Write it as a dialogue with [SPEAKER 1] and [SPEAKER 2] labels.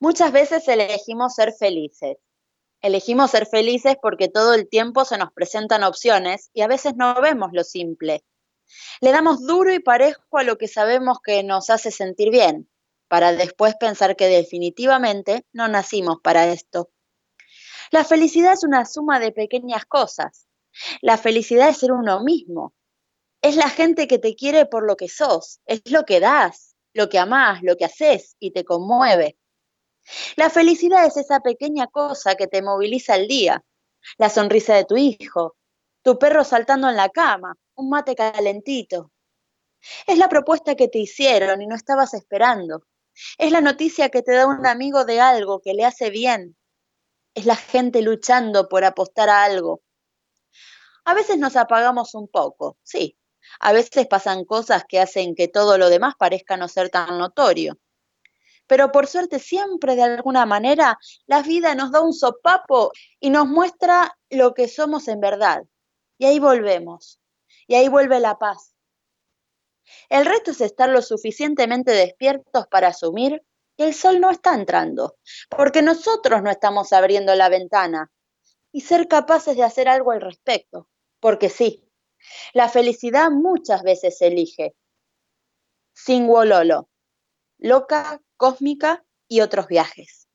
[SPEAKER 1] Muchas veces elegimos ser felices. Elegimos ser felices porque todo el tiempo se nos presentan opciones y a veces no vemos lo simple. Le damos duro y parejo a lo que sabemos que nos hace sentir bien, para después pensar que definitivamente no nacimos para esto. La felicidad es una suma de pequeñas cosas. La felicidad es ser uno mismo. Es la gente que te quiere por lo que sos, es lo que das, lo que amás, lo que haces y te conmueve. La felicidad es esa pequeña cosa que te moviliza el día, la sonrisa de tu hijo, tu perro saltando en la cama, un mate calentito. Es la propuesta que te hicieron y no estabas esperando. Es la noticia que te da un amigo de algo que le hace bien. Es la gente luchando por apostar a algo. A veces nos apagamos un poco, sí. A veces pasan cosas que hacen que todo lo demás parezca no ser tan notorio. Pero por suerte siempre de alguna manera la vida nos da un sopapo y nos muestra lo que somos en verdad. Y ahí volvemos. Y ahí vuelve la paz. El reto es estar lo suficientemente despiertos para asumir que el sol no está entrando, porque nosotros no estamos abriendo la ventana, y ser capaces de hacer algo al respecto, porque sí, la felicidad muchas veces se elige. Sin Wololo, loca, cósmica y otros viajes.